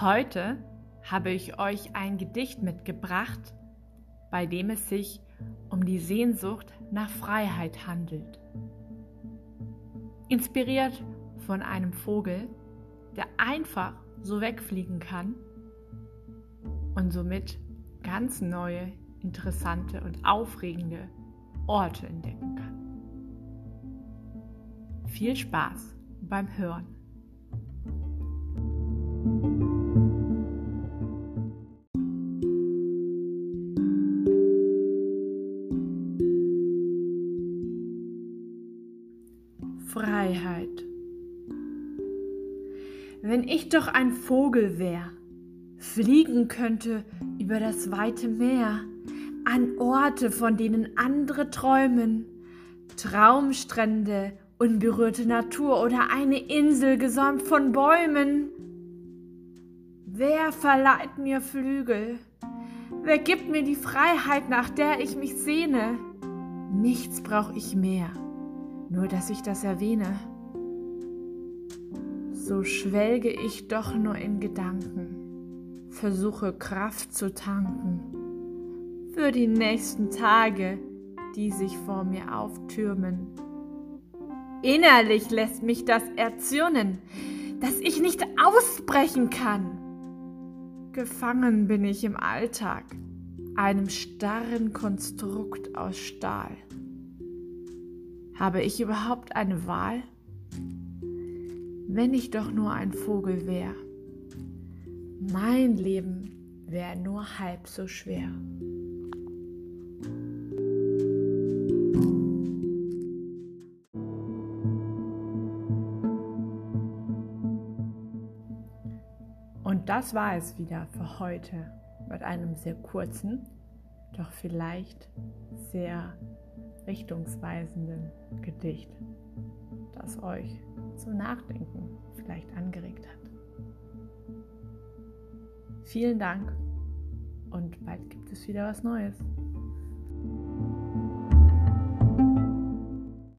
Heute habe ich euch ein Gedicht mitgebracht, bei dem es sich um die Sehnsucht nach Freiheit handelt. Inspiriert von einem Vogel, der einfach so wegfliegen kann und somit ganz neue, interessante und aufregende Orte entdecken kann. Viel Spaß beim Hören. Freiheit. Wenn ich doch ein Vogel wär, fliegen könnte über das weite Meer, an Orte, von denen andere träumen, Traumstrände, unberührte Natur oder eine Insel gesäumt von Bäumen. Wer verleiht mir Flügel? Wer gibt mir die Freiheit, nach der ich mich sehne? Nichts brauch ich mehr nur dass ich das erwähne. So schwelge ich doch nur in Gedanken, versuche Kraft zu tanken für die nächsten Tage, die sich vor mir auftürmen. Innerlich lässt mich das erzürnen, dass ich nicht ausbrechen kann. Gefangen bin ich im Alltag, einem starren Konstrukt aus Stahl. Habe ich überhaupt eine Wahl? Wenn ich doch nur ein Vogel wäre. Mein Leben wäre nur halb so schwer. Das war es wieder für heute mit einem sehr kurzen, doch vielleicht sehr richtungsweisenden Gedicht, das euch zum Nachdenken vielleicht angeregt hat. Vielen Dank und bald gibt es wieder was Neues.